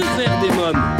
Faire des mômes?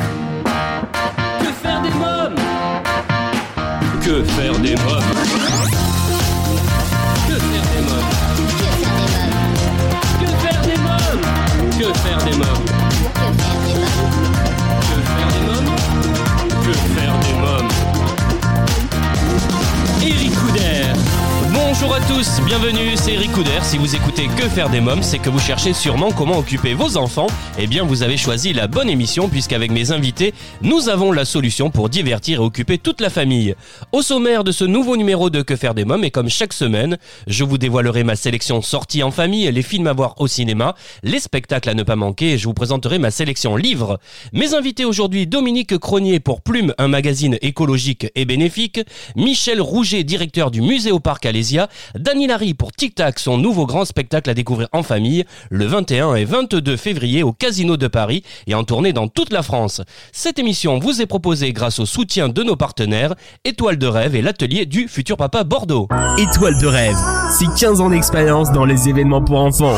Bonjour à tous, bienvenue, c'est Eric Couder. Si vous écoutez Que faire des mômes, c'est que vous cherchez sûrement comment occuper vos enfants. Eh bien, vous avez choisi la bonne émission puisqu'avec mes invités, nous avons la solution pour divertir et occuper toute la famille. Au sommaire de ce nouveau numéro de Que faire des mômes, et comme chaque semaine, je vous dévoilerai ma sélection sortie en famille, les films à voir au cinéma, les spectacles à ne pas manquer et je vous présenterai ma sélection livres. Mes invités aujourd'hui, Dominique Cronier pour Plume, un magazine écologique et bénéfique, Michel Rouget, directeur du musée au parc Alésia, Dany Larry pour Tic Tac, son nouveau grand spectacle à découvrir en famille, le 21 et 22 février au Casino de Paris et en tournée dans toute la France. Cette émission vous est proposée grâce au soutien de nos partenaires, Étoile de Rêve et l'atelier du futur papa Bordeaux. Étoile de rêve, c'est 15 ans d'expérience dans les événements pour enfants.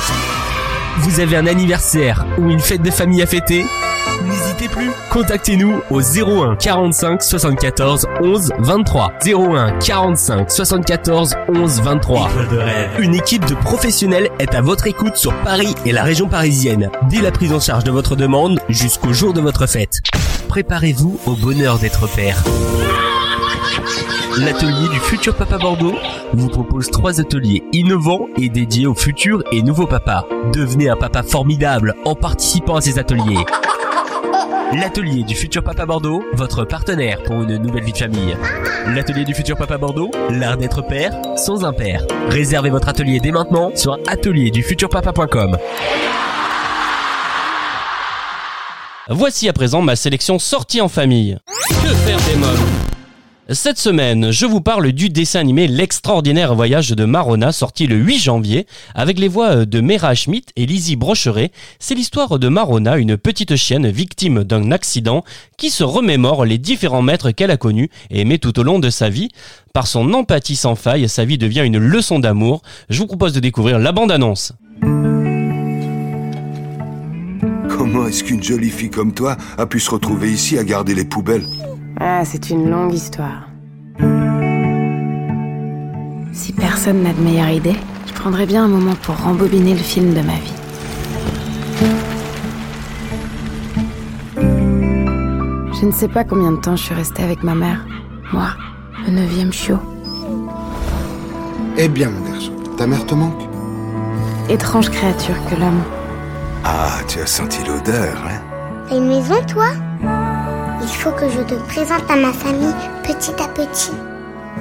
Vous avez un anniversaire ou une fête de famille à fêter? Plus, contactez-nous au 01 45 74 11 23. 01 45 74 11 23. Une équipe de professionnels est à votre écoute sur Paris et la région parisienne, dès la prise en charge de votre demande jusqu'au jour de votre fête. Préparez-vous au bonheur d'être père. L'atelier du futur papa Bordeaux vous propose trois ateliers innovants et dédiés aux futurs et nouveaux papas. Devenez un papa formidable en participant à ces ateliers. L'atelier du futur papa Bordeaux, votre partenaire pour une nouvelle vie de famille. L'atelier du futur papa Bordeaux, l'art d'être père sans un père. Réservez votre atelier dès maintenant sur atelierdufuturpapa.com. Voici à présent ma sélection sortie en famille. Que faire des mômes? Cette semaine, je vous parle du dessin animé L'extraordinaire voyage de Marona sorti le 8 janvier avec les voix de Mera Schmidt et Lizzie Brocheret. C'est l'histoire de Marona, une petite chienne victime d'un accident qui se remémore les différents maîtres qu'elle a connus et aimés tout au long de sa vie. Par son empathie sans faille, sa vie devient une leçon d'amour. Je vous propose de découvrir la bande-annonce. Comment est-ce qu'une jolie fille comme toi a pu se retrouver ici à garder les poubelles? Ah, c'est une longue histoire. Si personne n'a de meilleure idée, je prendrais bien un moment pour rembobiner le film de ma vie. Je ne sais pas combien de temps je suis restée avec ma mère. Moi, le neuvième chiot. Eh bien, mon garçon, ta mère te manque Étrange créature que l'homme. Ah, tu as senti l'odeur, hein? T'as une maison, toi? Il faut que je te présente à ma famille petit à petit.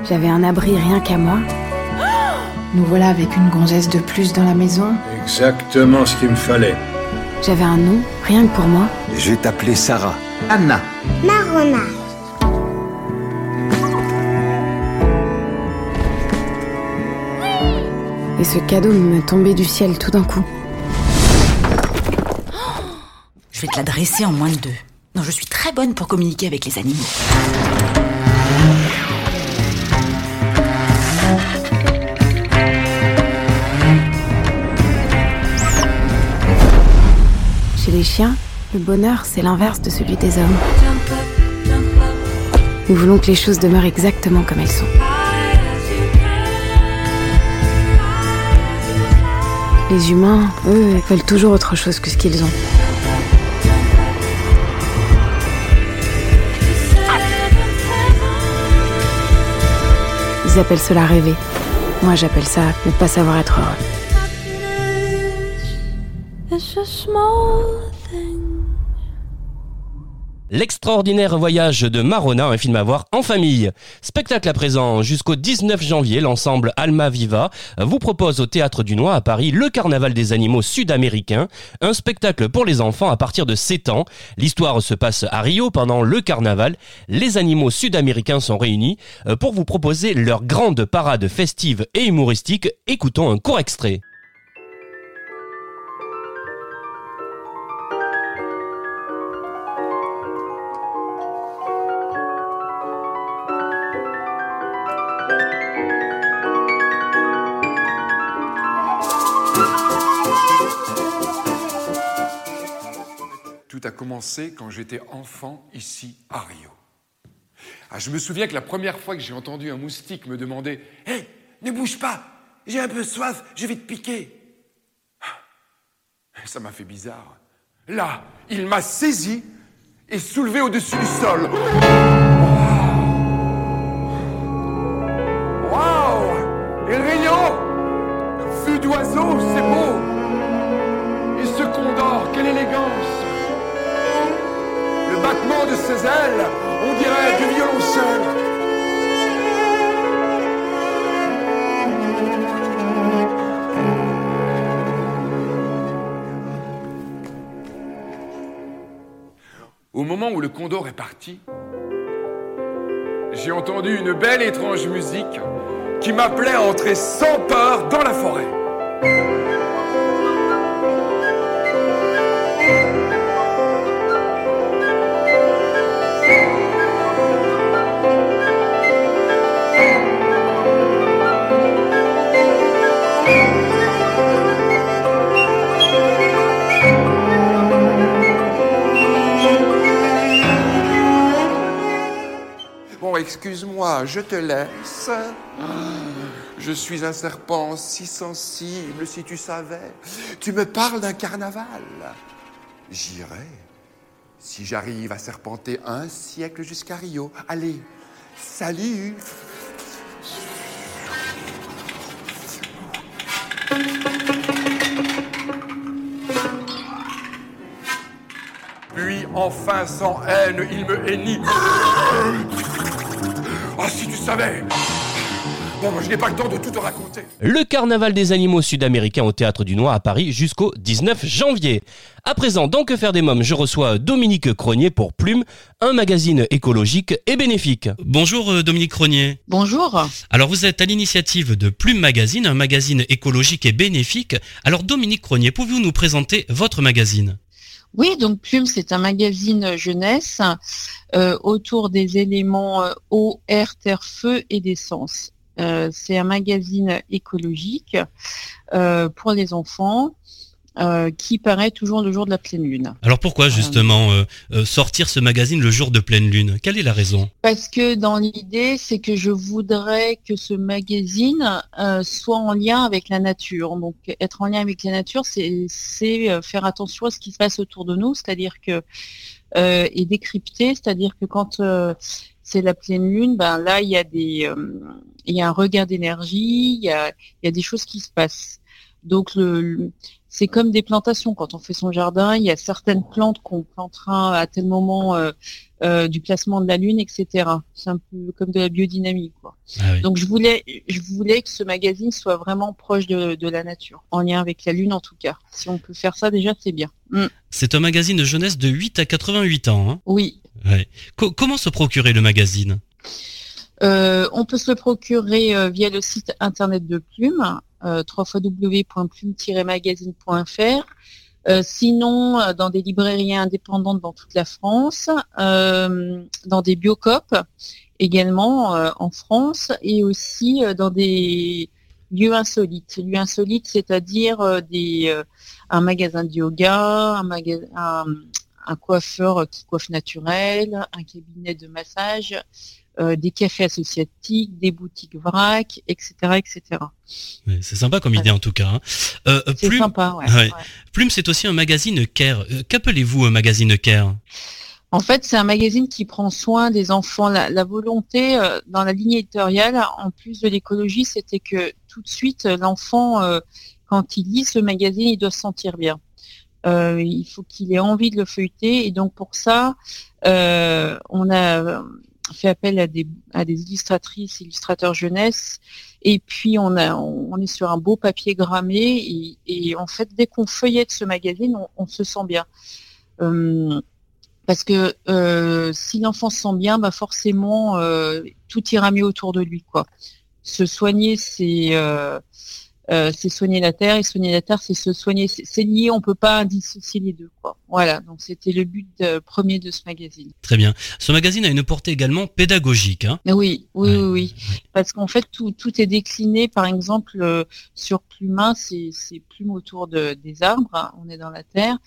J'avais un abri rien qu'à moi. Nous voilà avec une gonzesse de plus dans la maison. Exactement ce qu'il me fallait. J'avais un nom, rien que pour moi. Je vais t'appeler Sarah. Anna. Marona. Et ce cadeau me tombait du ciel tout d'un coup. Je vais te la dresser en moins de deux. Je suis très bonne pour communiquer avec les animaux. Chez les chiens, le bonheur, c'est l'inverse de celui des hommes. Nous voulons que les choses demeurent exactement comme elles sont. Les humains, eux, veulent toujours autre chose que ce qu'ils ont. Ils appellent cela rêver. Moi, j'appelle ça ne pas savoir être heureux. L'extraordinaire voyage de Marona, un film à voir en famille. Spectacle à présent jusqu'au 19 janvier, l'ensemble Alma Viva vous propose au Théâtre du Noir à Paris le Carnaval des animaux sud-américains, un spectacle pour les enfants à partir de 7 ans. L'histoire se passe à Rio pendant le carnaval. Les animaux sud-américains sont réunis euh, pour vous proposer leur grande parade festive et humoristique. Écoutons un court extrait. Tout a commencé quand j'étais enfant ici à Rio. Ah, je me souviens que la première fois que j'ai entendu un moustique me demander Hé, ne bouge pas, j'ai un peu soif, je vais te piquer. Ah, ça m'a fait bizarre. Là, il m'a saisi et soulevé au-dessus du sol. Waouh Vue d'oiseau, c'est beau de ses ailes, on dirait du violoncelle. Au moment où le condor est parti, j'ai entendu une belle étrange musique qui m'appelait à entrer sans peur dans la forêt. Excuse-moi, je te laisse. Je suis un serpent si sensible, si tu savais. Tu me parles d'un carnaval. J'irai. Si j'arrive à serpenter un siècle jusqu'à Rio. Allez, salut Puis enfin, sans haine, il me hennit. Si tu savais Bon, moi, je n'ai pas le temps de tout te raconter. Le carnaval des animaux sud-américains au Théâtre du Noir à Paris jusqu'au 19 janvier. À présent, dans Que faire des mômes, je reçois Dominique Cronier pour Plume, un magazine écologique et bénéfique. Bonjour euh, Dominique Cronier. Bonjour. Alors vous êtes à l'initiative de Plume Magazine, un magazine écologique et bénéfique. Alors Dominique Cronier, pouvez-vous nous présenter votre magazine? Oui, donc Plume, c'est un magazine jeunesse euh, autour des éléments euh, eau, air, terre, feu et d'essence. Euh, c'est un magazine écologique euh, pour les enfants euh, qui paraît toujours le jour de la pleine lune. Alors pourquoi justement euh, euh, sortir ce magazine le jour de pleine lune? Quelle est la raison? Parce que dans l'idée, c'est que je voudrais que ce magazine euh, soit en lien avec la nature. Donc être en lien avec la nature, c'est euh, faire attention à ce qui se passe autour de nous, c'est-à-dire que euh, et décrypter, c'est-à-dire que quand euh, c'est la pleine lune, ben là il y a des euh, il y a un regain d'énergie, il y a il y a des choses qui se passent. Donc le, le- c'est comme des plantations. Quand on fait son jardin, il y a certaines plantes qu'on plantera à tel moment euh, euh, du placement de la lune, etc. C'est un peu comme de la biodynamie, quoi. Ah oui. Donc je voulais, je voulais que ce magazine soit vraiment proche de, de la nature, en lien avec la lune en tout cas. Si on peut faire ça déjà, c'est bien. Mm. C'est un magazine de jeunesse de 8 à 88 ans. hein Oui. Ouais. Co- comment se procurer le magazine? Euh, on peut se le procurer euh, via le site internet de Plume, euh, www.plume-magazine.fr. Euh, sinon, euh, dans des librairies indépendantes dans toute la France, euh, dans des biocopes également euh, en France, et aussi euh, dans des lieux insolites. Lieux insolites, c'est-à-dire euh, des un magasin de yoga, un, maga- un, un coiffeur qui coiffe naturel, un cabinet de massage, euh, des cafés associatifs, des boutiques vrac, etc., etc. Ouais, C'est sympa comme idée en tout cas. hein. Euh, euh, C'est Plume, sympa, ouais. Plume, c'est aussi un magazine Care. Qu'appelez-vous un magazine Care? En fait, c'est un magazine qui prend soin des enfants. La, la volonté euh, dans la ligne éditoriale, en plus de l'écologie, c'était que tout de suite, l'enfant, euh, quand il lit ce magazine, il doit se sentir bien. Euh, il faut qu'il ait envie de le feuilleter. Et donc pour ça, euh, on a fait appel à des, illustratrices, illustrateurs jeunesse. Et puis on, a, on est sur un beau papier grammé. Et, en fait, dès qu'on feuillette ce magazine, on, se sent bien. Euh, parce que euh, si l'enfant se sent bien, bah forcément, euh, tout ira mieux autour de lui. quoi. Se soigner, c'est euh, euh, c'est soigner la terre et soigner la terre, c'est se soigner. C'est lié, on peut pas dissocier les deux. Quoi. Voilà, donc c'était le but premier de ce magazine. Très bien. Ce magazine a une portée également pédagogique. Hein oui, oui, oui, oui, parce qu'en fait tout, tout est décliné. Par exemple, euh, sur Plumin, c'est plume autour de, des arbres. Hein, on est dans la terre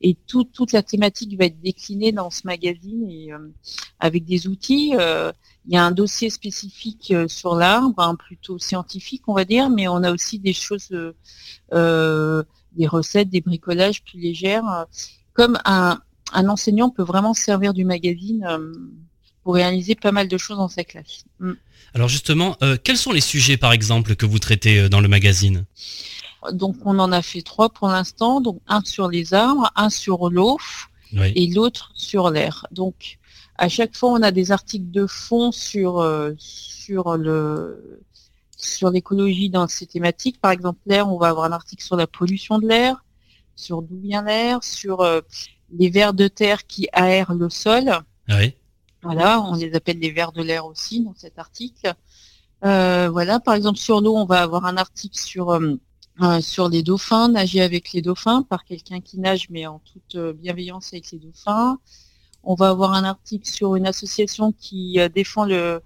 et tout, toute la thématique va être déclinée dans ce magazine et euh, avec des outils. Il y a un dossier spécifique euh, sur l'arbre, hein, plutôt scientifique, on va dire, mais on a aussi des choses, euh, euh, des recettes, des bricolages plus légères. Comme un, enseignant peut vraiment servir du magazine pour réaliser pas mal de choses dans sa classe. Mm. Alors justement, quels sont les sujets, par exemple, que vous traitez dans le magazine? Donc on en a fait trois pour l'instant, donc un sur les arbres, un sur l'eau et l'autre sur l'air. Donc à chaque fois, on a des articles de fond sur euh, sur le sur l'écologie dans ces thématiques. Par exemple, l'air, on va avoir un article sur la pollution de l'air, sur d'où vient l'air, sur euh, les vers de terre qui aèrent le sol. Oui. Voilà, on les appelle les vers de l'air aussi dans cet article. Euh, voilà, par exemple sur l'eau, on va avoir un article sur sur les dauphins, nager avec les dauphins par quelqu'un qui nage mais en toute bienveillance avec les dauphins. On va avoir un article sur une association qui euh, défend le,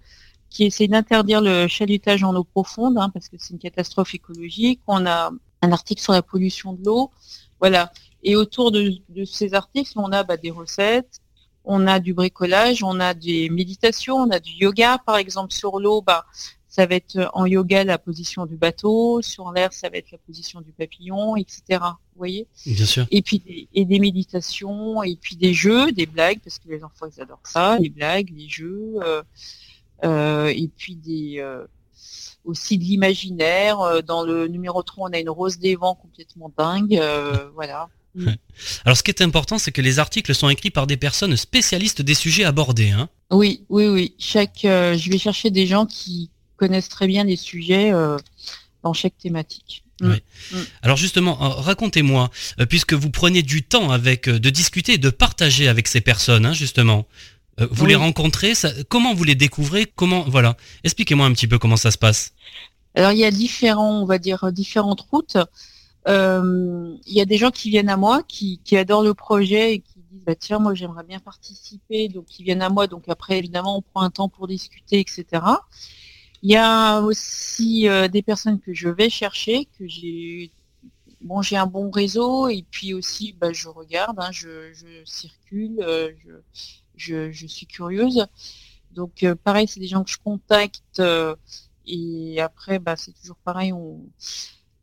qui essaie d'interdire le chalutage en eau profonde, hein, parce que c'est une catastrophe écologique. On a un article sur la pollution de l'eau. Voilà. Et autour de, ces articles, on a bah, des recettes, on a du bricolage, on a des méditations, on a du yoga, par exemple sur l'eau. Bah, ça va être en yoga la position du bateau, sur l'air ça va être la position du papillon, etc. Vous voyez? Bien sûr. Et puis des, et des méditations, et puis des jeux, des blagues, parce que les enfants ils adorent ça, les blagues, les jeux, euh, euh, et puis des euh, aussi de l'imaginaire. Dans le numéro 3, on a une rose des vents complètement dingue, voilà. Alors ce qui est important, c'est que les articles sont écrits par des personnes spécialistes des sujets abordés. Hein oui, oui, oui. Chaque, je vais chercher des gens qui, connaissent très bien les sujets euh, dans chaque thématique. Mm. Mm. Alors justement, euh, racontez-moi, euh, puisque vous prenez du temps avec de discuter, de partager avec ces personnes, hein, justement. vous les rencontrez, comment vous les découvrez Comment voilà Expliquez-moi un petit peu comment ça se passe. Alors il y a différents, on va dire différentes routes. il y a des gens qui viennent à moi, qui, adorent le projet et qui disent bah tiens moi j'aimerais bien participer, donc ils viennent à moi. Donc après évidemment on prend un temps pour discuter, etc. Il y a aussi euh, des personnes que je vais chercher, que j'ai bon j'ai un bon réseau et puis aussi bah, je regarde, hein, je, circule, euh, je, je, suis curieuse. Donc euh, pareil, c'est des gens que je contacte et après bah, c'est toujours pareil, on,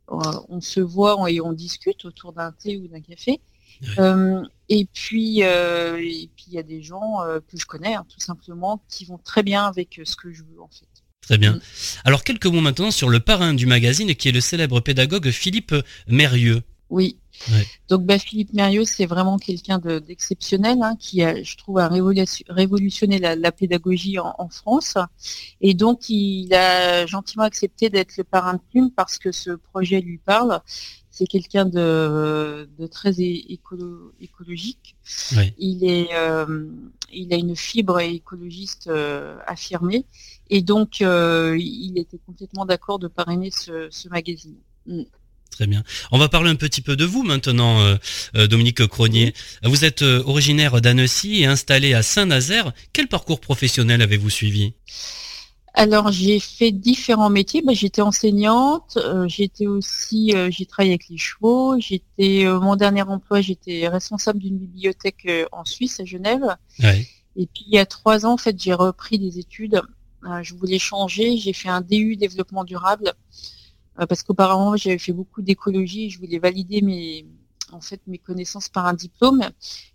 on se voit et on discute autour d'un thé ou d'un café. et puis, et puis il y a des gens que je connais, hein, tout simplement, qui vont très bien avec ce que je veux en fait. Très bien. Mm. Alors quelques mots maintenant sur le parrain du magazine qui est le célèbre pédagogue Philippe Mérieux. Oui. Donc bah, Philippe Mérieux, c'est vraiment quelqu'un d'exceptionnel hein, qui a, je trouve, a révolutionné la, pédagogie en, France. Et donc il a gentiment accepté d'être le parrain de Plume parce que ce projet lui parle. C'est quelqu'un de, très écologique. Il est, euh, il a une fibre écologiste euh, affirmée et donc, euh, il était complètement d'accord de parrainer ce, magazine. Très bien. On va parler un petit peu de vous maintenant, euh, euh, Dominique Cronier. Vous êtes originaire d'Annecy et installé à Saint-Nazaire. Quel parcours professionnel avez-vous suivi? Alors j'ai fait différents métiers. Bah, j'étais enseignante, j'étais aussi, j'ai travaillé avec les chevaux. J'étais mon dernier emploi, j'étais responsable d'une bibliothèque en Suisse à Genève. Et puis il y a trois ans, en fait, j'ai repris des études euh, je voulais changer. J'ai fait un DU développement durable euh, parce qu'auparavant j'avais fait beaucoup d'écologie et je voulais valider mes en fait mes connaissances par un diplôme.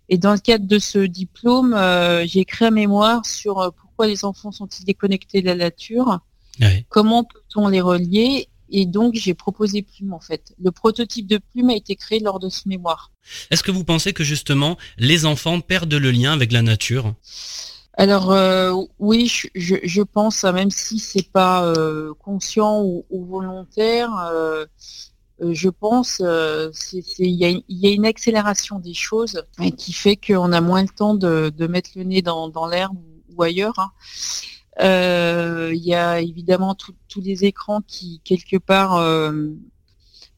Et dans le cadre de ce diplôme, euh, j'ai écrit un mémoire sur pourquoi les enfants sont-ils déconnectés de la nature, comment peut-on les relier. Et donc j'ai proposé Plume en fait. Le prototype de Plume a été créé lors de ce mémoire. Est-ce que vous pensez que justement les enfants perdent le lien avec la nature? Alors euh, oui, je, pense, même si c'est pas euh, conscient ou, volontaire, euh, je pense il y, a, une accélération des choses qui fait qu'on a moins le temps de, mettre le nez dans, l'herbe ou, ailleurs. Hein. Il y a évidemment tous les écrans qui quelque part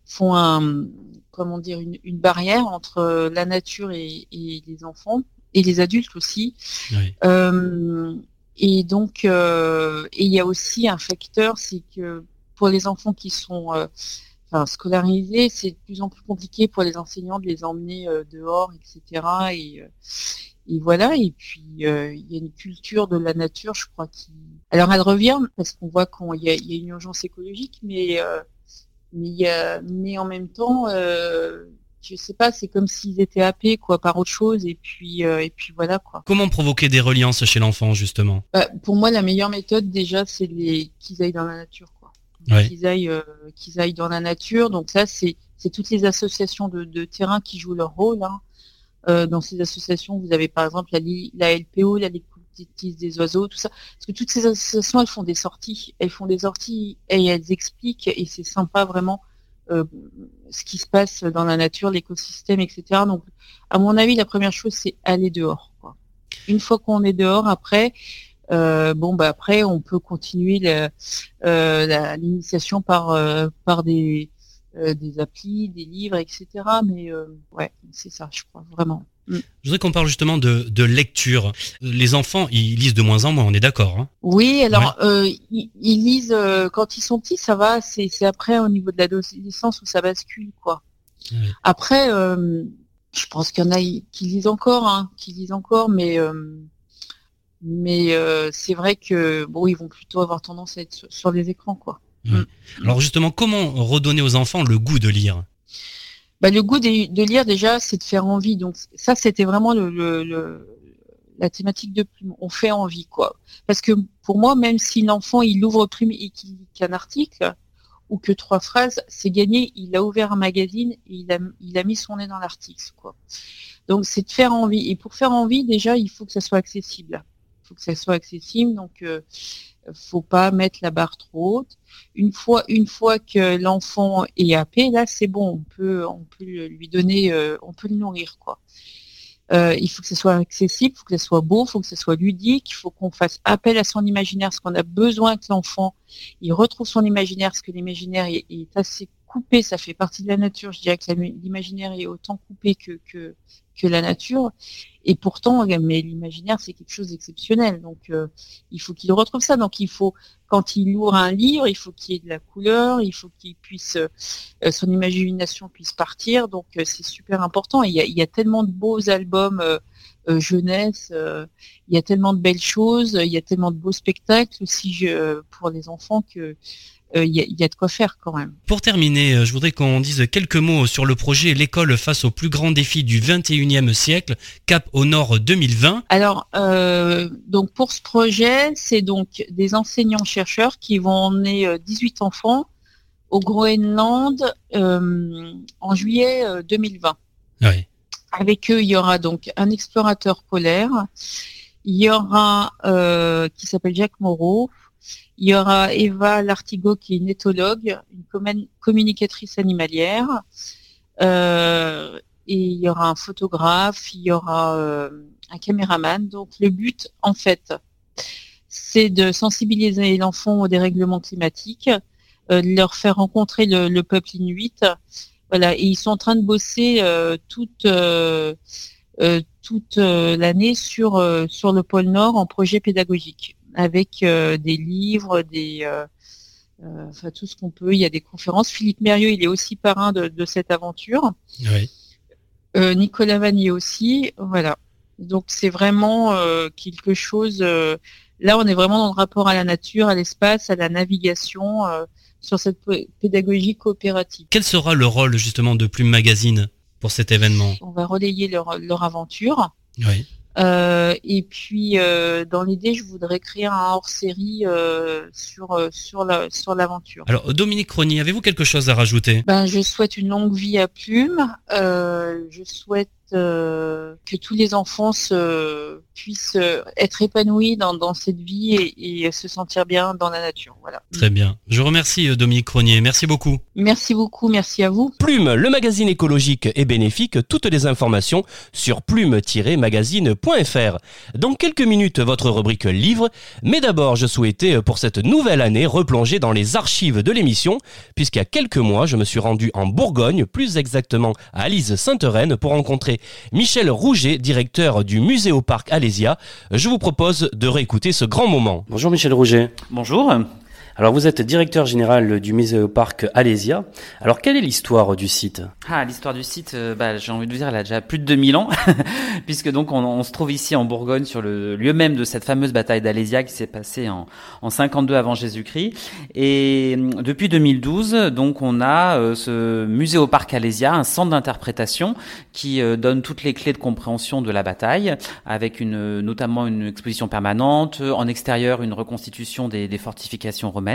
font un, comment dire, une, une barrière entre la nature et, et, les enfants et les adultes aussi. Oui. Euh, et donc, euh, et il y a aussi un facteur, c'est que pour les enfants qui sont euh, enfin, scolarisés, c'est de plus en plus compliqué pour les enseignants de les emmener dehors, etc. Et, et voilà. Et puis, il y a une culture de la nature, je crois, qui. Alors, elle revient parce qu'on voit qu'il y, y a une urgence écologique, mais mais, mais en même temps, euh, je sais pas, c'est comme s'ils étaient happés quoi par autre chose. Et puis, euh, et puis voilà quoi. Comment provoquer des reliances chez l'enfant, justement? Bah, pour moi, la meilleure méthode déjà, c'est les qu'ils aillent dans la nature, quoi. Ouais. Qu'ils aillent, euh, qu'ils aillent dans la nature. Donc ça, c'est c'est toutes les associations de, de terrain qui jouent leur rôle. hein. Euh, dans ces associations, vous avez par exemple la, LPO, la Ligue des oiseaux, tout ça. Parce que toutes ces associations, elles font des sorties, elles font des sorties et elles expliquent. Et c'est sympa vraiment ce qui se passe dans la nature, l'écosystème, etc. Donc, à mon avis, la première chose, c'est aller dehors. Quoi. Une fois qu'on est dehors, après, euh, bon, bah après, on peut continuer euh, l'initiation par euh, par des euh, des applis, des livres, etc. Mais euh, ouais, c'est ça, je crois vraiment. Mm. Je voudrais qu'on parle justement de, de lecture. Les enfants, ils lisent de moins en moins, on est d'accord. Hein Oui, alors euh, ils, ils lisent euh, quand ils sont petits, ça va. C'est après au niveau de l'adolescence où ça bascule, quoi. Ouais. Après, euh, je pense qu'il y en a qui lisent encore, hein, qui lisent encore, mais mais c'est vrai que bon, ils vont plutôt avoir tendance à être sur, sur les écrans, quoi. Alors justement, comment redonner aux enfants le goût de lire? Bah, le goût de, lire déjà, c'est de faire envie. Donc ça, c'était vraiment le, le- le- la thématique de Plume. On fait envie, quoi. Parce que pour moi, même si l'enfant il ouvre Plume et qu'il lit qu'un article ou que trois phrases, c'est gagné. Il a ouvert un magazine et il a, il a mis son nez dans l'article, quoi. Donc c'est de faire envie. Et pour faire envie, déjà, il faut que ça soit accessible. Faut que ça soit accessible. Donc euh, faut pas mettre la barre trop haute. Une fois, une fois que l'enfant est happé, là c'est bon, on peut, on peut lui donner, euh, on peut le nourrir quoi. Euh, il faut que ce soit accessible, il faut que ce soit beau, il faut que ce soit ludique, il faut qu'on fasse appel à son imaginaire, parce qu'on a besoin que l'enfant il retrouve son imaginaire, parce que l'imaginaire est assez ça fait partie de la nature. Je dirais que l'imaginaire est autant coupé que, que la nature, et pourtant, mais l'imaginaire c'est quelque chose d'exceptionnel. Donc euh, il faut qu'il retrouve ça. Donc il faut quand il ouvre un livre, il faut qu'il y ait de la couleur, il faut qu'il puisse, euh, son imagination puisse partir. Donc euh, c'est super important. Il y a, tellement de beaux albums euh, euh, jeunesse, euh, il y a tellement de belles choses, il y a tellement de beaux spectacles aussi je- pour les enfants que euh, il y, a, il y a de quoi faire quand même. Pour terminer, euh, je voudrais qu'on dise quelques mots sur le projet L'école face aux plus grands défis du 21e siècle, Cap au Nord 2020. Alors, euh, donc pour ce projet, c'est donc des enseignants-chercheurs qui vont emmener euh, 18 enfants au Groenland euh, en juillet euh, 2020. Oui. Avec eux, il y aura donc un explorateur polaire, il y aura euh, qui s'appelle Jacques Moreau, il y aura Eva Lartigot qui est une éthologue, une commun- communicatrice animalière, euh, et il y aura un photographe, il y aura euh, un caméraman. Donc le but, en fait, c'est de sensibiliser l'enfant au dérèglement climatique, euh, de leur faire rencontrer le, le peuple inuit. Et ils sont en train de bosser toute l'année sur le pôle Nord en projet pédagogique, avec euh, des livres, des euh, euh, enfin tout ce qu'on peut. Il y a des conférences. Philippe Mérieux, il est aussi parrain de, de cette aventure. Oui. Nicolas Vanier aussi, voilà. Donc c'est vraiment quelque chose. là, on est vraiment dans le rapport à la nature, à l'espace, à la navigation, sur cette pédagogie coopérative. Quel sera le rôle justement de Plume Magazine pour cet événement? On va relayer leur, leur aventure. Oui. Euh, et puis, euh, dans l'idée, je voudrais créer un hors-série euh, sur sur la sur l'aventure. Alors Dominique Crony, avez-vous quelque chose à rajouter? Ben, je souhaite une longue vie à Plume. Euh, je souhaite euh, que tous les enfants se, puissent euh, être épanouis dans, dans cette vie et, et, se sentir bien dans la nature. Voilà. Très bien. Je remercie Dominique Cronier. Merci beaucoup. Merci beaucoup. Merci à vous. Plume, le magazine écologique et bénéfique. Toutes les informations sur plume-magazine.fr. Dans quelques minutes, votre rubrique livre. Mais d'abord, je souhaitais pour cette nouvelle année replonger dans les archives de l'émission, puisqu'il y a quelques mois, je me suis rendu en Bourgogne, plus exactement à Alise Sainte-Reine, pour rencontrer Michel Rouget, directeur du musée au parc Je vous propose de réécouter ce grand moment. Bonjour Michel Rouget. Bonjour. Alors vous êtes directeur général du musée parc Alésia. Alors quelle est l'histoire du site? Ah l'histoire du site, euh, bah, j'ai envie de vous dire, elle a déjà plus de 2000 ans, puisque donc on, se trouve ici en Bourgogne sur le lieu même de cette fameuse bataille d'Alésia qui s'est passée en, en 52 avant Jésus-Christ. Et euh, depuis 2012, donc on a euh, ce musée au parc Alésia, un centre d'interprétation qui euh, donne toutes les clés de compréhension de la bataille, avec une, notamment une exposition permanente, en extérieur une reconstitution des, des fortifications romaines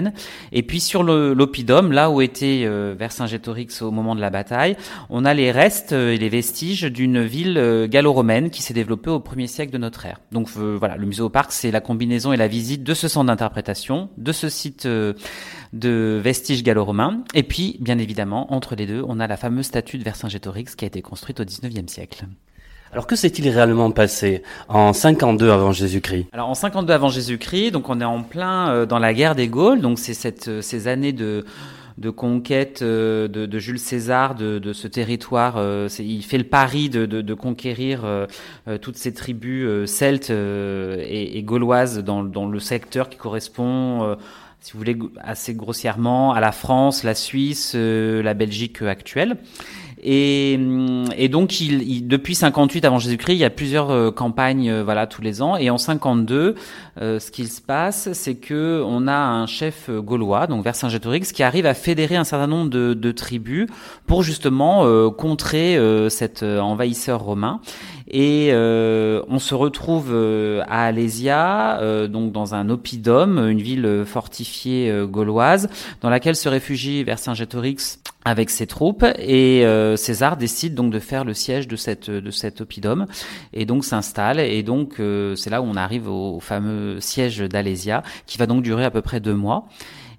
et puis sur l'oppidum, là où était euh, Vercingétorix au moment de la bataille, on a les restes et les vestiges d'une ville euh, gallo-romaine qui s'est développée au premier siècle de notre ère. Donc euh, voilà, le musée au parc, c'est la combinaison et la visite de ce centre d'interprétation, de ce site de vestiges gallo-romains, et puis bien évidemment entre les deux, on a la fameuse statue de Vercingétorix qui a été construite au 19e siècle. Alors que s'est-il réellement passé en 52 avant Jésus-Christ? Alors en 52 avant Jésus-Christ, donc on est en plein euh, dans la guerre des Gaules, donc c'est euh, ces années de de conquête euh, de, de, Jules César de, de ce territoire. il fait le pari de, de conquérir toutes ces tribus celtes et, et, gauloises dans, dans, le secteur qui correspond si vous voulez, assez grossièrement à la France, la Suisse, la Belgique actuelle. Et, et donc, il, il, depuis 58 avant Jésus-Christ, il y a plusieurs euh, campagnes, euh, voilà, tous les ans. Et en 52, euh, ce qu'il se passe, c'est que on a un chef gaulois, donc Vercingétorix, qui arrive à fédérer un certain nombre de, tribus pour justement contrer cet envahisseur romain. Et euh, on se retrouve euh, à Alésia, euh, donc dans un oppidum, une ville fortifiée gauloise, dans laquelle se réfugie Vercingétorix avec ses troupes. Et César décide donc de faire le siège de cette de cet oppidum, et donc s'installe. Et donc c'est là où on arrive au fameux siège d'Alésia, qui va donc durer à peu près deux mois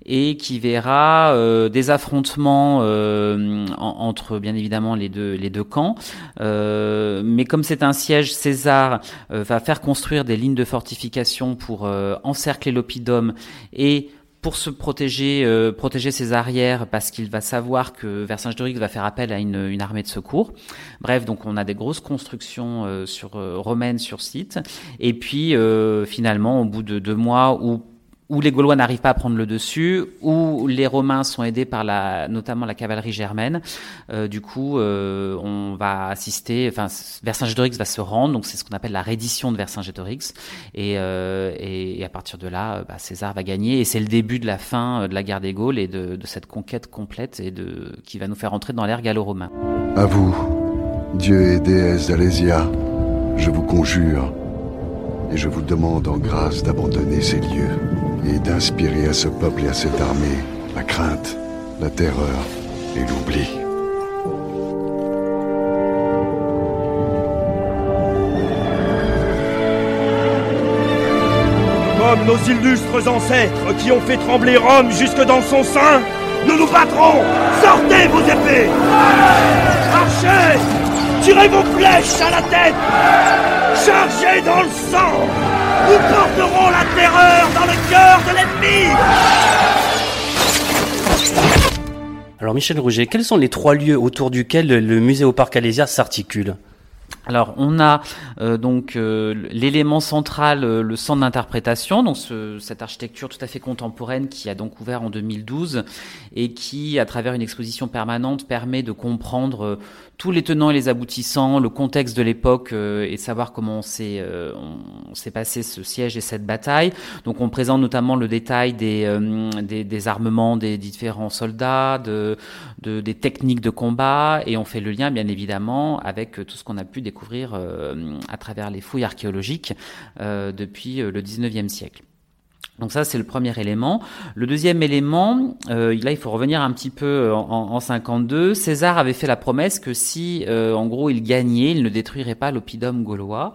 et qui verra euh, des affrontements euh, entre bien évidemment les deux les deux camps. Euh, mais comme c'est un siège, César va faire construire des lignes de fortification pour encercler l'oppidum et pour se protéger, protéger ses arrières, parce qu'il va savoir que Vercingétorix va faire appel à une, armée de secours. Bref, donc on a des grosses constructions sur romaines sur site. Et puis finalement, au bout de deux mois, ou où les Gaulois n'arrivent pas à prendre le dessus, où les Romains sont aidés par la, notamment la cavalerie germaine. Euh, du coup, euh, on va assister, enfin, Vercingétorix va se rendre, donc c'est ce qu'on appelle la reddition de Vercingétorix, et, euh, et, à partir de là, bah, César va gagner, et c'est le début de la fin de la guerre des Gaules et de, de cette conquête complète et de qui va nous faire entrer dans l'ère gallo-romain. À vous, Dieu et déesse d'Alésia, je vous conjure et je vous demande en grâce d'abandonner ces lieux et d'inspirer à ce peuple et à cette armée la crainte, la terreur et l'oubli. Comme nos illustres ancêtres qui ont fait trembler Rome jusque dans son sein, nous nous battrons. Sortez vos épées. Archers Tirez vos flèches à la tête. Chargez dans le sang nous porterons la terreur dans le cœur de l'ennemi. Alors Michel Rouget, quels sont les trois lieux autour duquel le musée au parc Alésia s'articule? Alors on a euh, donc euh, l'élément central, euh, le centre d'interprétation, donc cette architecture tout à fait contemporaine qui a donc ouvert en 2012 et qui, à travers une exposition permanente, permet de comprendre tous les tenants et les aboutissants, le contexte de l'époque et de savoir comment on s'est on s'est passé ce siège et cette bataille. Donc on présente notamment le détail des, des, des, armements des différents soldats, de, de, des techniques de combat et on fait le lien bien évidemment avec tout ce qu'on a pu découvrir euh, à travers les fouilles archéologiques euh, depuis euh, le 19e siècle. Donc ça, c'est le premier élément. Le deuxième élément, là, il faut revenir un petit peu en, en, 52. César avait fait la promesse que si, en gros, il gagnait, il ne détruirait pas l'oppidum gaulois.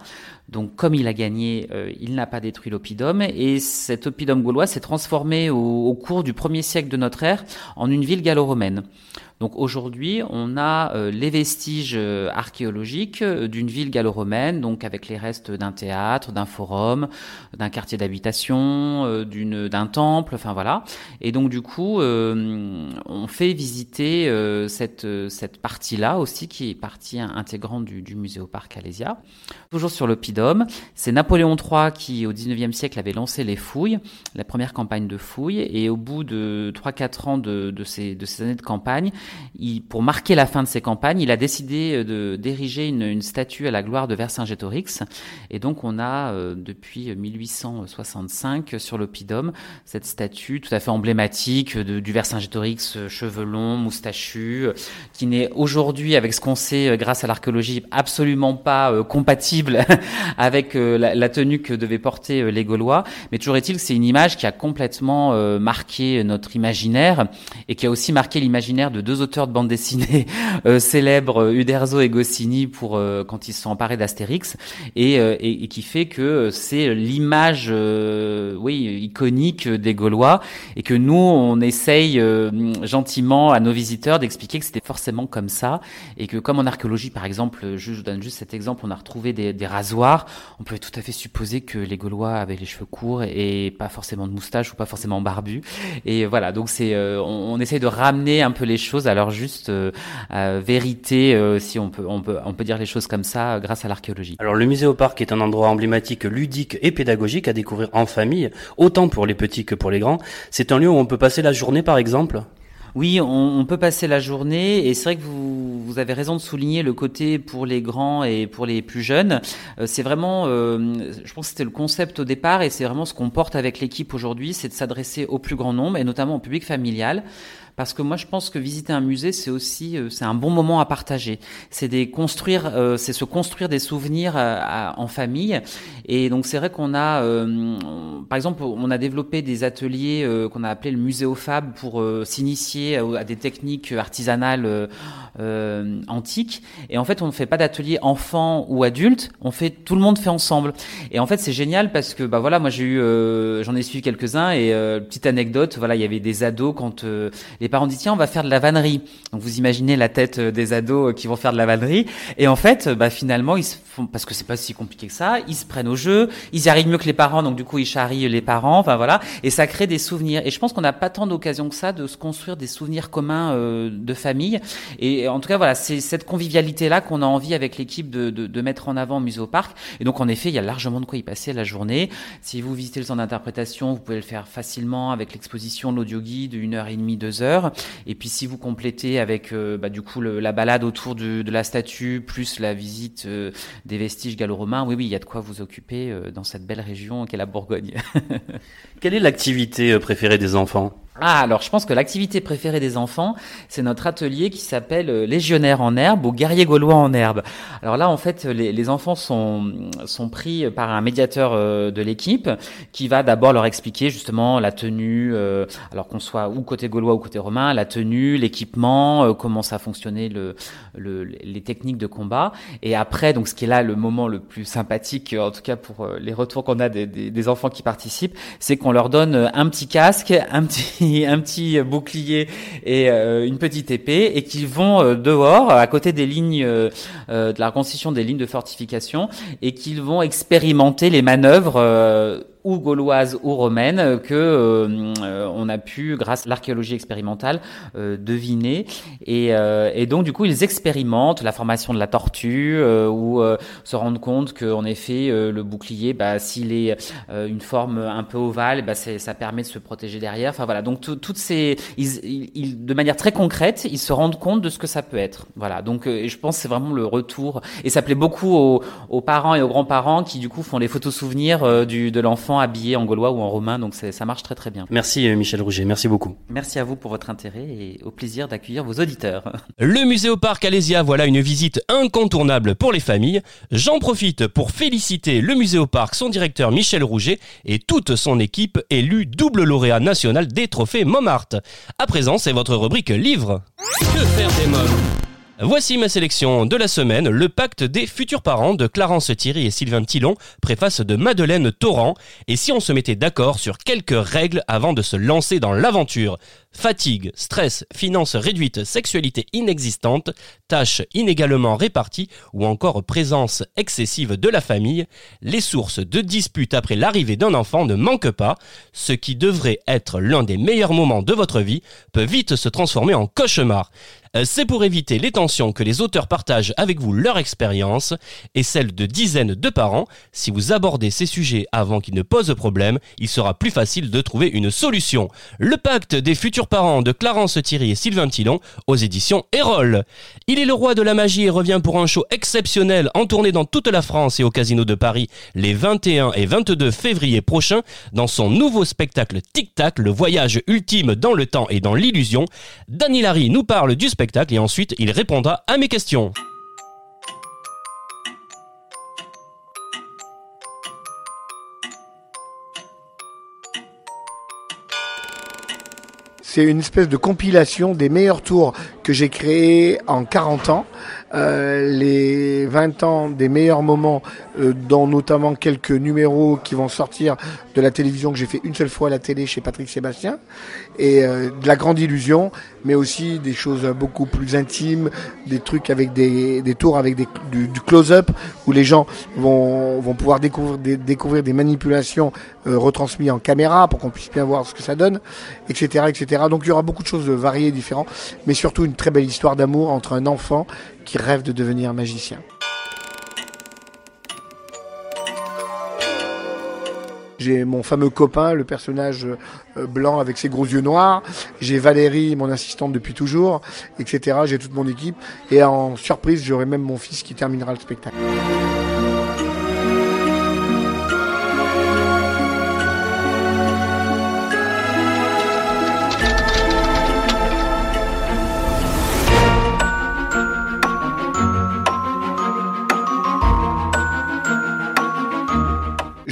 Donc, comme il a gagné, euh, il n'a pas détruit l'oppidum. Et cet oppidum gaulois s'est transformé au, cours du premier siècle de notre ère en une ville gallo-romaine. Donc aujourd'hui, on a euh, les vestiges euh, archéologiques d'une ville gallo-romaine, donc avec les restes d'un théâtre, d'un forum, d'un quartier d'habitation, d'un temple, enfin voilà. Et donc du coup, on fait visiter cette cette partie-là aussi, qui est partie intégrante du, du musée au parc Alésia. Toujours sur l'oppidum, c'est Napoléon III qui, au XIXe siècle, avait lancé les fouilles, la première campagne de fouilles, et au bout de 3-4 ans de, de, ces, de ces années de campagne, il, pour marquer la fin de ses campagnes, il a décidé euh, de d'ériger une, une, statue à la gloire de Vercingétorix. Et donc, on a euh, depuis 1865 sur l'oppidum cette statue tout à fait emblématique de, du Vercingétorix, euh, cheveux longs, moustachu, qui n'est aujourd'hui, avec ce qu'on sait grâce à l'archéologie, absolument pas compatible avec la, la, tenue que devaient porter les Gaulois. Mais toujours est-il que c'est une image qui a complètement marqué notre imaginaire et qui a aussi marqué l'imaginaire de deux auteurs de bande dessinée euh, célèbres, euh, Uderzo et Goscinny, pour euh, quand ils se sont emparés d'Astérix, et, et, et, qui fait que c'est l'image, oui, iconique des Gaulois, et que nous, on essaye gentiment à nos visiteurs d'expliquer que c'était forcément comme ça, et que comme en archéologie, par exemple, je vous donne juste cet exemple, on a retrouvé des, des rasoirs, on peut tout à fait supposer que les Gaulois avaient les cheveux courts et pas forcément de moustache ou pas forcément barbu. Et voilà, donc c'est, on, on essaye de ramener un peu les choses à leur juste euh, vérité, euh, si on peut, on peut, on peut dire les choses comme ça, euh, grâce à l'archéologie. Alors le musée au parc est un endroit emblématique, ludique et pédagogique à découvrir en famille, autant pour les petits que pour les grands. C'est un lieu où on peut passer la journée, par exemple? Oui, on, peut passer la journée et c'est vrai que vous, vous, avez raison de souligner le côté pour les grands et pour les plus jeunes. Euh, c'est vraiment, euh, je pense que c'était le concept au départ et c'est vraiment ce qu'on porte avec l'équipe aujourd'hui, c'est de s'adresser au plus grand nombre et notamment au public familial parce que moi je pense que visiter un musée c'est aussi euh, c'est un bon moment à partager. C'est des construire euh, c'est se construire des souvenirs euh, en famille. Et donc c'est vrai qu'on a par exemple on a développé des ateliers qu'on a appelé le muséophab pour s'initier à, des techniques artisanales antiques. Et en fait on ne fait pas d'atelier enfant ou adulte. On fait tout le monde fait ensemble. Et en fait c'est génial parce que bah voilà moi j'ai eu j'en ai suivi quelques-uns. Et petite anecdote voilà il y avait des ados quand les les parents disent tiens on va faire de la vannerie. Donc vous imaginez la tête euh, des ados euh, qui vont faire de la vannerie. Et en fait euh, bah finalement ils se font parce que c'est pas si compliqué que ça, ils se prennent au jeu, ils y arrivent mieux que les parents donc du coup ils charrient les parents, enfin voilà. Et ça crée des souvenirs. Et je pense qu'on n'a pas tant d'occasion que ça de se construire des souvenirs communs de famille. Et en tout cas voilà c'est cette convivialité là qu'on a envie avec l'équipe de, de, de, mettre en avant au musée au parc. Et donc en effet il y a largement de quoi y passer la journée. Si vous visitez le centre d'interprétation vous pouvez le faire facilement avec l'exposition l'audio guide une heure et demie deux heures et puis si vous complétez avec euh, bah, du coup la balade autour de, de, la statue plus la visite euh, des vestiges gallo-romains, oui oui, il y a de quoi vous occuper euh, dans cette belle région qu'est la Bourgogne. Quelle est l'activité préférée des enfants? Ah, alors je pense que l'activité préférée des enfants, c'est notre atelier qui s'appelle euh, Légionnaire en herbe ou Guerrier gaulois en herbe. Alors là, en fait, les, enfants sont, sont pris par un médiateur euh, de l'équipe qui va d'abord leur expliquer justement la tenue, euh, alors qu'on soit ou côté gaulois ou côté romain, la tenue, l'équipement, comment ça fonctionnait, le, le, les techniques de combat. Et après, donc ce qui est là le moment le plus sympathique, en tout cas pour les retours qu'on a des, des, des enfants qui participent, c'est qu'on leur donne un petit casque, un petit un petit bouclier et euh, une petite épée et qui vont euh, dehors à côté des lignes euh, de la reconstitution des lignes de fortification et qu'ils vont expérimenter les manœuvres ou gauloise ou romaine que euh, on a pu, grâce à l'archéologie expérimentale, euh, deviner. Et, euh, et, donc du coup, ils expérimentent la formation de la tortue ou se rendent compte qu'en effet, le bouclier, bah, s'il est une forme un peu ovale, bah, ça permet de se protéger derrière. Enfin voilà, donc toutes ces, ils, ils, de manière très concrète, ils se rendent compte de ce que ça peut être. Voilà, donc je pense c'est vraiment le retour. Et ça plaît beaucoup aux, aux parents et aux grands-parents qui du coup font les photos souvenirs du, de l'enfant enfants habillés en gaulois ou en romain, donc ça marche très très bien. Merci euh, Michel Rouget, merci beaucoup. Merci à vous pour votre intérêt et au plaisir d'accueillir vos auditeurs. Le musée au parc Alésia, voilà une visite incontournable pour les familles. J'en profite pour féliciter le musée au parc, son directeur Michel Rouget et toute son équipe élue double lauréat national des trophées Montmartre. À présent, c'est votre rubrique livre. Que faire des mômes? Voici ma sélection de la semaine, Le pacte des futurs parents de Clarence Thierry et Sylvain Tillon, préface de Madeleine Torrent. Et si on se mettait d'accord sur quelques règles avant de se lancer dans l'aventure? Fatigue, stress, finances réduites, sexualité inexistante, tâches inégalement réparties ou encore présence excessive de la famille, les sources de disputes après l'arrivée d'un enfant ne manquent pas. Ce qui devrait être l'un des meilleurs moments de votre vie peut vite se transformer en cauchemar. Euh, c'est pour éviter les tensions que les auteurs partagent avec vous leur expérience et celle de dizaines de parents. Si vous abordez ces sujets avant qu'ils ne posent problème, il sera plus facile de trouver une solution. Le pacte des futurs parents de Clarence Thierry et Sylvain Tillon aux éditions Erol. Il est le roi de la magie et revient pour un show exceptionnel en tournée dans toute la France et au Casino de Paris les 21 et 22 février prochains dans son nouveau spectacle Tic Tac, le voyage ultime dans le temps et dans l'illusion. Dani Larry nous parle du et ensuite il répondra à mes questions. C'est une espèce de compilation des meilleurs tours que j'ai créés en 40 ans. Euh, les 20 ans des meilleurs moments, euh, dont notamment quelques numéros qui vont sortir de la télévision que j'ai fait une seule fois à la télé chez Patrick Sébastien, et euh, de la grande illusion, mais aussi des choses beaucoup plus intimes, des trucs avec des, des tours avec du, close-up où les gens vont, vont pouvoir découvrir des, découvrir des manipulations retransmises en caméra pour qu'on puisse bien voir ce que ça donne, etc., etc. Donc il y aura beaucoup de choses variées, différentes, mais surtout une très belle histoire d'amour entre un enfant qui rêve de devenir magicien. J'ai mon fameux copain, le personnage euh, blanc avec ses gros yeux noirs. J'ai Valérie, mon assistante depuis toujours, etc. J'ai toute mon équipe. Et en surprise, j'aurai même mon fils qui terminera le spectacle.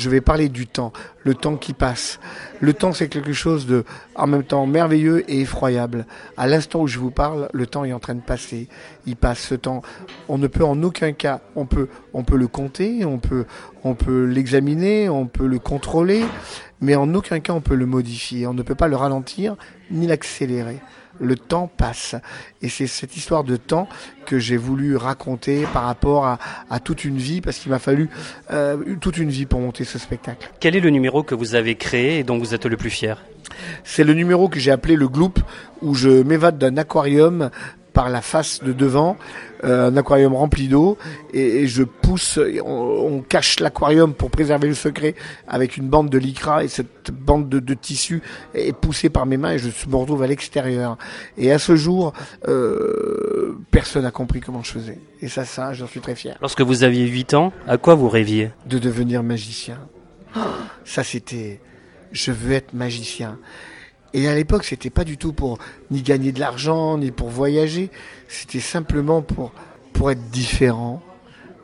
Je vais parler du temps, le temps qui passe. Le temps, c'est quelque chose de, en même temps, merveilleux et effroyable. À l'instant où je vous parle, le temps est en train de passer. Il passe ce temps. On ne peut en aucun cas, on peut, on peut le compter, on peut, on peut l'examiner, on peut le contrôler, mais en aucun cas on peut le modifier. On ne peut pas le ralentir ni l'accélérer le temps passe. Et c'est cette histoire de temps que j'ai voulu raconter par rapport à, toute une vie, parce qu'il m'a fallu euh, toute une vie pour monter ce spectacle. Quel est le numéro que vous avez créé et dont vous êtes le plus fier C'est le numéro que j'ai appelé le Gloop, où je m'évade d'un aquarium par la face de devant, euh, un aquarium rempli d'eau, et, je pousse, on, cache l'aquarium pour préserver le secret avec une bande de lycra, et cette bande de, tissu est poussée par mes mains, et je me retrouve à l'extérieur. Et à ce jour, euh, personne n'a compris comment je faisais. Et ça, ça, j'en suis très fier. Lorsque vous aviez 8 ans, à quoi vous rêviez? De devenir magicien. Ça, c'était... Je veux être magicien. Et à l'époque, c'était pas du tout pour ni gagner de l'argent, ni pour voyager. C'était simplement pour, pour être différent,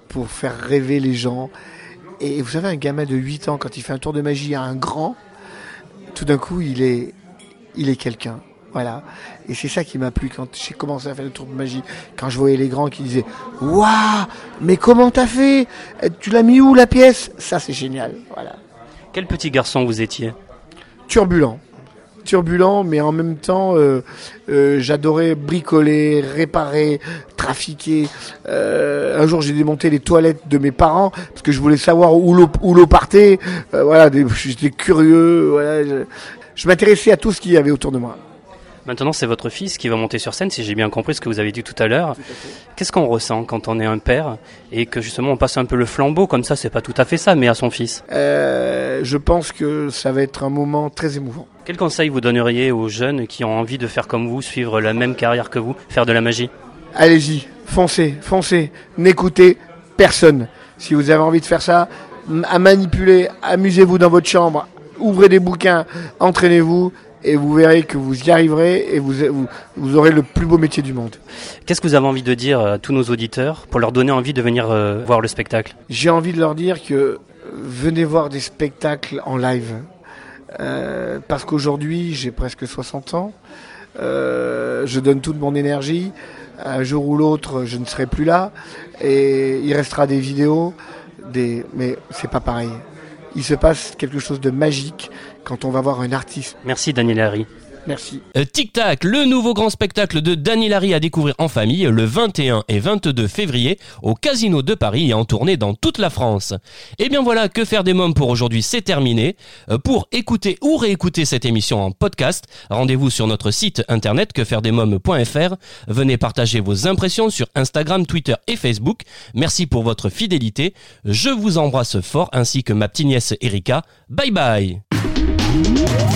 pour faire rêver les gens. Et vous savez, un gamin de 8 ans, quand il fait un tour de magie à un grand, tout d'un coup, il est, il est quelqu'un. Voilà. Et c'est ça qui m'a plu quand j'ai commencé à faire le tour de magie. Quand je voyais les grands qui disaient Waouh, mais comment t'as fait? Tu l'as mis où la pièce? Ça, c'est génial. Voilà. Quel petit garçon vous étiez? Turbulent turbulent, mais en même temps, euh, euh, j'adorais bricoler, réparer, trafiquer. Euh, un jour, j'ai démonté les toilettes de mes parents parce que je voulais savoir où l'eau où l'eau partait. voilà, j'étais curieux. Voilà, je, je m'intéressais à tout ce qu'il y avait autour de moi. Maintenant, c'est votre fils qui va monter sur scène, si j'ai bien compris ce que vous avez dit tout à l'heure. Qu'est-ce qu'on ressent quand on est un père et que justement on passe un peu le flambeau comme ça? C'est pas tout à fait ça, mais à son fils. Euh, je pense que ça va être un moment très émouvant. Quel conseil vous donneriez aux jeunes qui ont envie de faire comme vous, suivre la même carrière que vous, faire de la magie? Allez-y, foncez, foncez, n'écoutez personne. Si vous avez envie de faire ça, à manipuler. Amusez-vous dans votre chambre, ouvrez des bouquins, entraînez-vous et vous verrez que vous y arriverez et vous, vous, vous, aurez le plus beau métier du monde. Qu'est-ce que vous avez envie de dire à tous nos auditeurs pour leur donner envie de venir euh, voir le spectacle? J'ai envie de leur dire que euh, venez voir des spectacles en live. Euh, parce qu'aujourd'hui, j'ai presque 60 ans. Euh, je donne toute mon énergie. Un jour ou l'autre, je ne serai plus là. Et il restera des vidéos, des... mais c'est pas pareil. Il se passe quelque chose de magique quand on va voir un artiste. Merci Daniel Harry. Merci. Euh, Tic Tac, le nouveau grand spectacle de Daniel Harry à découvrir en famille le 21 et 22 février au Casino de Paris et en tournée dans toute la France. Et bien voilà, que faire des mômes pour aujourd'hui, c'est terminé. Euh, pour écouter ou réécouter cette émission en podcast, rendez-vous sur notre site internet quefairedesmômes.fr. Venez partager vos impressions sur Instagram, Twitter et Facebook. Merci pour votre fidélité. Je vous embrasse fort ainsi que ma petite nièce Erika. Bye bye. Thank you.